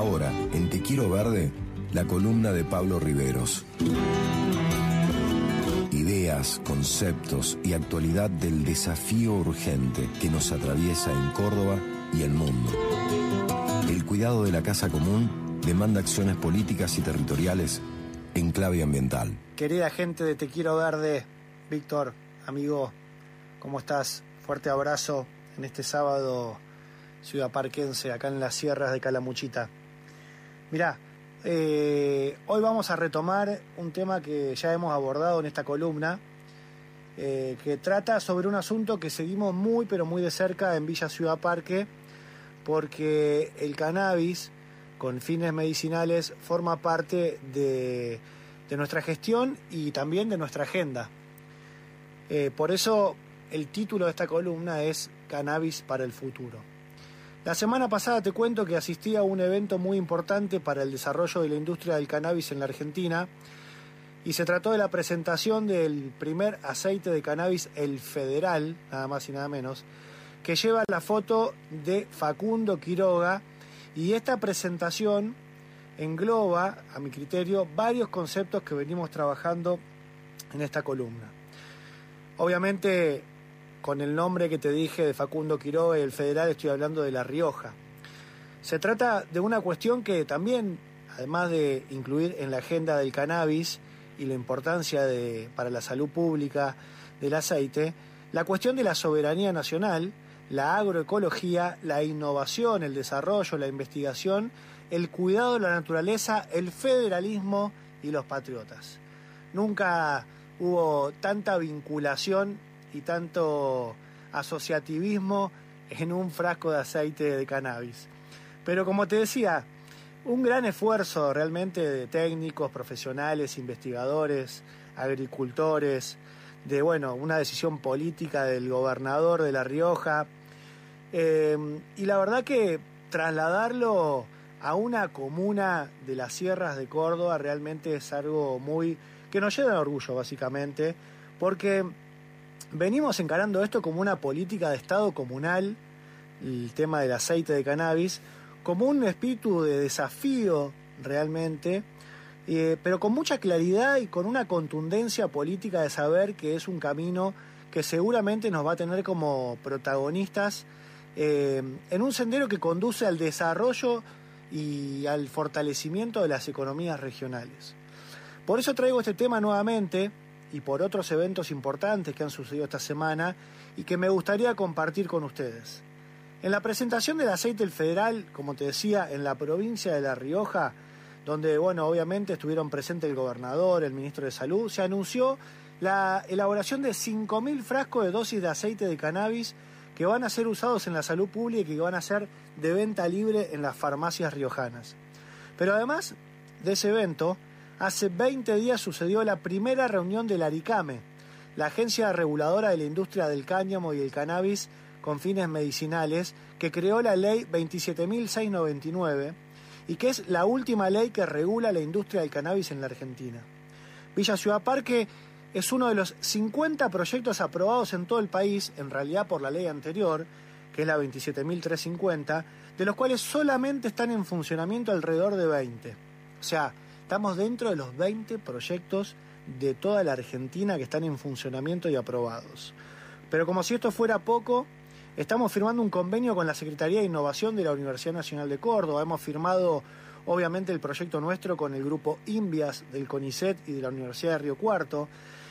Ahora, en Te Quiero Verde, la columna de Pablo Riveros. Ideas, conceptos y actualidad del desafío urgente que nos atraviesa en Córdoba y el mundo. El cuidado de la casa común demanda acciones políticas y territoriales en clave ambiental. Querida gente de Te Quiero Verde, Víctor, amigo, ¿cómo estás? Fuerte abrazo en este sábado ciudad parquense, acá en las sierras de Calamuchita. Mirá, eh, hoy vamos a retomar un tema que ya hemos abordado en esta columna, eh, que trata sobre un asunto que seguimos muy pero muy de cerca en Villa Ciudad Parque, porque el cannabis con fines medicinales forma parte de, nuestra gestión y también de nuestra agenda. Eh, por eso el título de esta columna es Cannabis para el futuro. La semana pasada te cuento que asistí a un evento muy importante para el desarrollo de la industria del cannabis en la Argentina y se trató de la presentación del primer aceite de cannabis, el federal, nada más y nada menos, que lleva la foto de Facundo Quiroga y esta presentación engloba, a mi criterio, varios conceptos que venimos trabajando en esta columna. Obviamente con el nombre que te dije de Facundo Quiroga el federal, estoy hablando de La Rioja. Se trata de una cuestión que también, además de incluir en la agenda del cannabis y la importancia de, para la salud pública del aceite, la cuestión de la soberanía nacional, la agroecología, la innovación, el desarrollo, la investigación, el cuidado de la naturaleza, el federalismo y los patriotas. Nunca hubo tanta vinculación y tanto asociativismo en un frasco de aceite de cannabis. Pero como te decía, un gran esfuerzo realmente de técnicos, profesionales, investigadores, agricultores, de bueno, una decisión política del gobernador de La Rioja. Eh, y la verdad que trasladarlo a una comuna de las sierras de Córdoba realmente es algo muy que nos llena de orgullo básicamente, porque venimos encarando esto como una política de Estado comunal, el tema del aceite de cannabis, como un espíritu de desafío realmente, eh, pero con mucha claridad y con una contundencia política de saber que es un camino que seguramente nos va a tener como protagonistas eh, en un sendero que conduce al desarrollo y al fortalecimiento de las economías regionales. Por eso traigo este tema nuevamente, y por otros eventos importantes que han sucedido esta semana y que me gustaría compartir con ustedes. En la presentación del aceite el federal, como te decía, en la provincia de La Rioja, donde, bueno, obviamente estuvieron presentes el gobernador, el ministro de Salud, se anunció la elaboración de 5.000 frascos de dosis de aceite de cannabis que van a ser usados en la salud pública y que van a ser de venta libre en las farmacias riojanas. Pero además de ese evento, Hace 20 días sucedió la primera reunión del ARICAME, la agencia reguladora de la industria del cáñamo y el cannabis con fines medicinales, que creó la ley 27.699 y que es la última ley que regula la industria del cannabis en la Argentina. Villa Ciudad Parque es uno de los 50 proyectos aprobados en todo el país, en realidad por la ley anterior, que es la 27.350, de los cuales solamente están en funcionamiento alrededor de 20. O sea, Estamos dentro de los 20 proyectos de toda la Argentina que están en funcionamiento y aprobados. Pero como si esto fuera poco, estamos firmando un convenio con la Secretaría de Innovación de la Universidad Nacional de Córdoba. Hemos firmado, obviamente, el proyecto nuestro con el grupo INVIAS del CONICET y de la Universidad de Río Cuarto.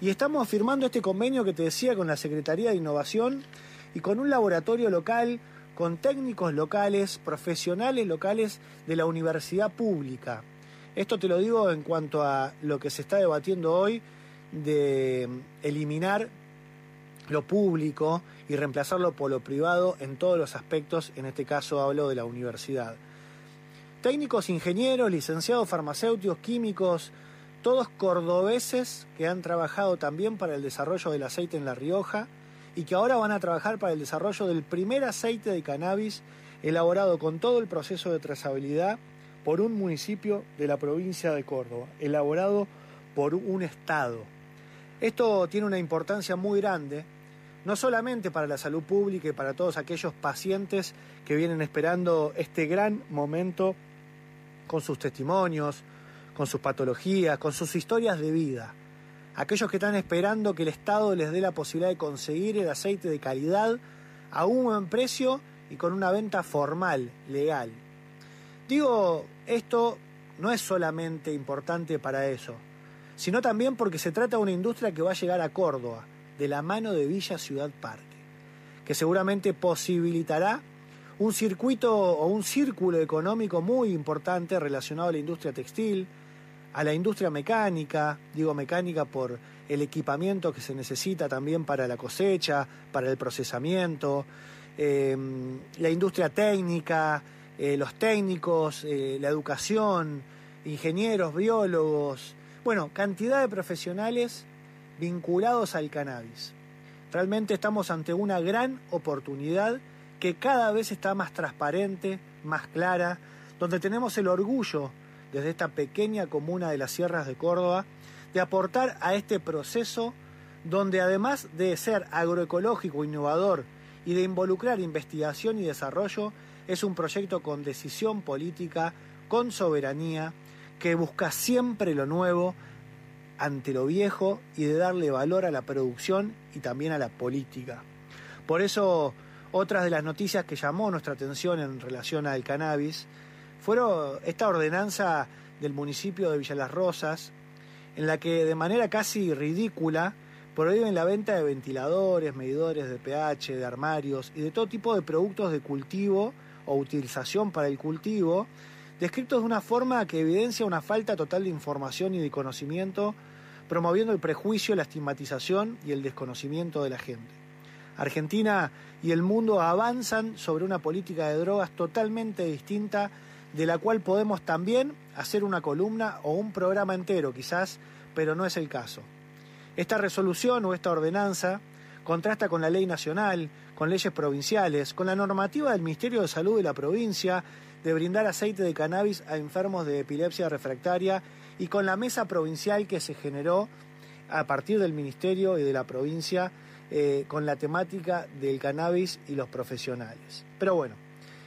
Y estamos firmando este convenio que te decía con la Secretaría de Innovación y con un laboratorio local, con técnicos locales, profesionales locales de la universidad pública. Esto te lo digo en cuanto a lo que se está debatiendo hoy de eliminar lo público y reemplazarlo por lo privado en todos los aspectos, en este caso hablo de la universidad. Técnicos, ingenieros, licenciados farmacéuticos, químicos, todos cordobeses que han trabajado también para el desarrollo del aceite en La Rioja y que ahora van a trabajar para el desarrollo del primer aceite de cannabis elaborado con todo el proceso de trazabilidad por un municipio de la provincia de Córdoba, elaborado por un Estado. Esto tiene una importancia muy grande, no solamente para la salud pública y para todos aquellos pacientes que vienen esperando este gran momento con sus testimonios, con sus patologías, con sus historias de vida. Aquellos que están esperando que el Estado les dé la posibilidad de conseguir el aceite de calidad a un buen precio y con una venta formal, legal. Digo, esto no es solamente importante para eso, sino también porque se trata de una industria que va a llegar a Córdoba, de la mano de Villa Ciudad Parque, que seguramente posibilitará un circuito o un círculo económico muy importante relacionado a la industria textil, a la industria mecánica, digo mecánica por el equipamiento que se necesita también para la cosecha, para el procesamiento, eh, la industria técnica, eh, los técnicos, eh, la educación, ingenieros, biólogos, bueno, cantidad de profesionales vinculados al cannabis. Realmente estamos ante una gran oportunidad que cada vez está más transparente, más clara, donde tenemos el orgullo desde esta pequeña comuna de las Sierras de Córdoba de aportar a este proceso donde además de ser agroecológico, innovador y de involucrar investigación y desarrollo, es un proyecto con decisión política, con soberanía, que busca siempre lo nuevo ante lo viejo y de darle valor a la producción y también a la política. Por eso, otras de las noticias que llamó nuestra atención en relación al cannabis fueron esta ordenanza del municipio de Villa Las Rosas, en la que de manera casi ridícula prohíben la venta de ventiladores, medidores de pH, de armarios y de todo tipo de productos de cultivo o utilización para el cultivo, descritos de una forma que evidencia una falta total de información y de conocimiento, promoviendo el prejuicio, la estigmatización y el desconocimiento de la gente. Argentina y el mundo avanzan sobre una política de drogas totalmente distinta de la cual podemos también hacer una columna o un programa entero quizás, pero no es el caso. Esta resolución o esta ordenanza contrasta con la ley nacional, con leyes provinciales, con la normativa del Ministerio de Salud de la provincia de brindar aceite de cannabis a enfermos de epilepsia refractaria y con la mesa provincial que se generó a partir del Ministerio y de la provincia eh, con la temática del cannabis y los profesionales. Pero bueno,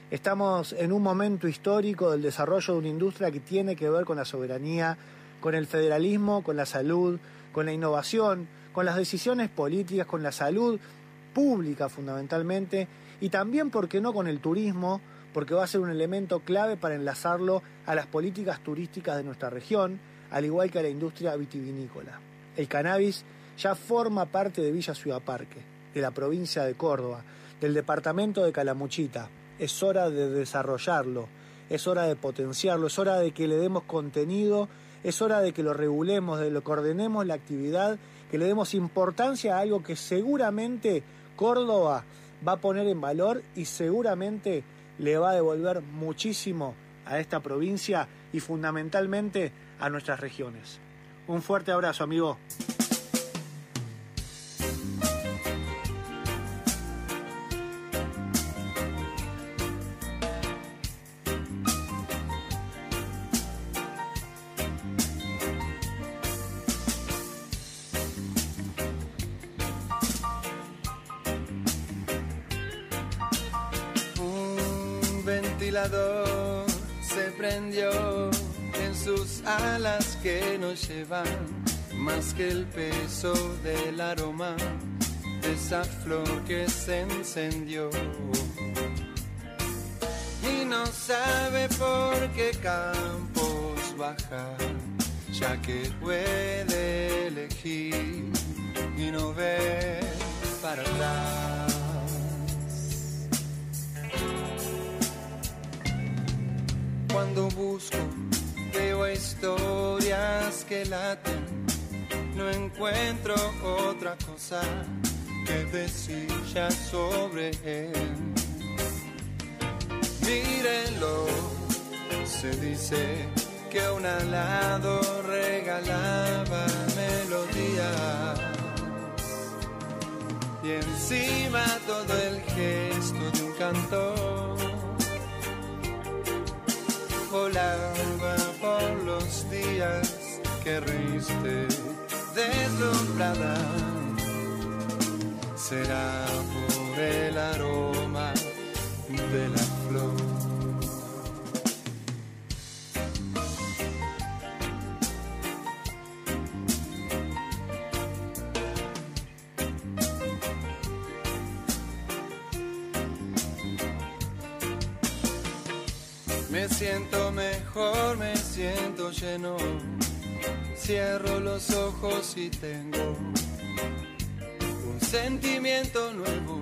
estamos en un momento histórico del desarrollo de una industria que tiene que ver con la soberanía, con el federalismo, con la salud, con la innovación, con las decisiones políticas, con la salud pública fundamentalmente, y también, ¿por qué no?, con el turismo, porque va a ser un elemento clave para enlazarlo a las políticas turísticas de nuestra región, al igual que a la industria vitivinícola. El cannabis ya forma parte de Villa Ciudad Parque, de la provincia de Córdoba, del departamento de Calamuchita. Es hora de desarrollarlo, es hora de potenciarlo, es hora de que le demos contenido es hora de que lo regulemos, de lo que ordenemos la actividad, que le demos importancia a algo que seguramente Córdoba va a poner en valor y seguramente le va a devolver muchísimo a esta provincia y fundamentalmente a nuestras regiones. Un fuerte abrazo, amigo. Se prendió en sus alas que nos llevan más que el peso del aroma de esa flor que se encendió. Y no sabe por qué campos bajar, ya que puede elegir y no ver para atrás. Cuando busco, veo historias que laten. No encuentro otra cosa que decir ya sobre él. Mírenlo, se dice que un alado regalaba melodías. Y encima todo el gesto de un cantor volaba por los días que riste deslumbrada. Será por el aroma de la flor. Me siento me siento lleno. Cierro los ojos y tengo un sentimiento nuevo,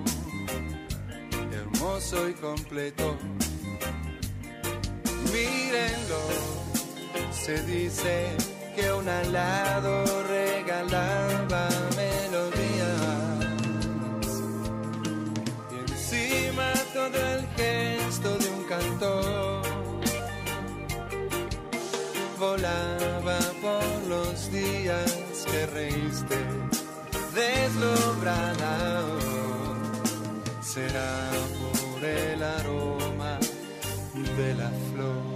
hermoso y completo. Mírenlo, se dice que un alado regalaba por los días que reíste deslumbrada. Será por el aroma de la flor.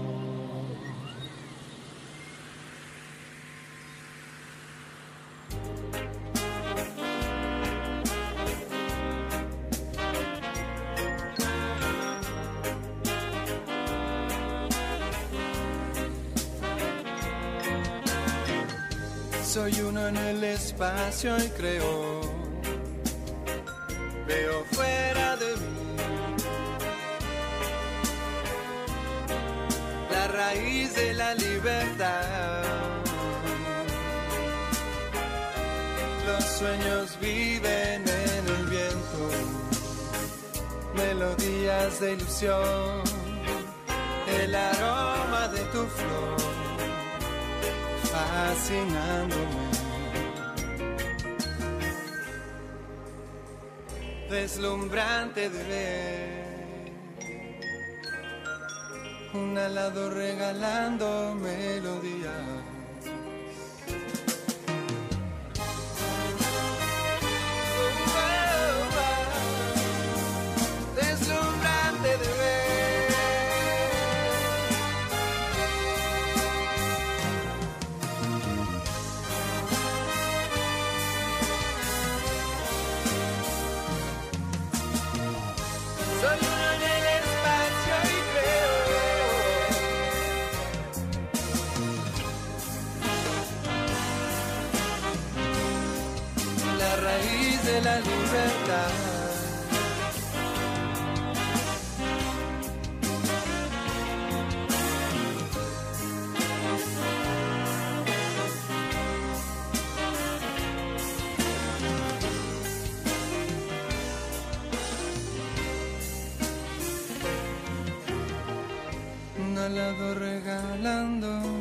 Soy uno en el espacio y creo, veo fuera de mí la raíz de la libertad. Los sueños viven en el viento, melodías de ilusión, el aroma de tu flor fascinándome. Deslumbrante de ver un alado regalando melodías. regalando.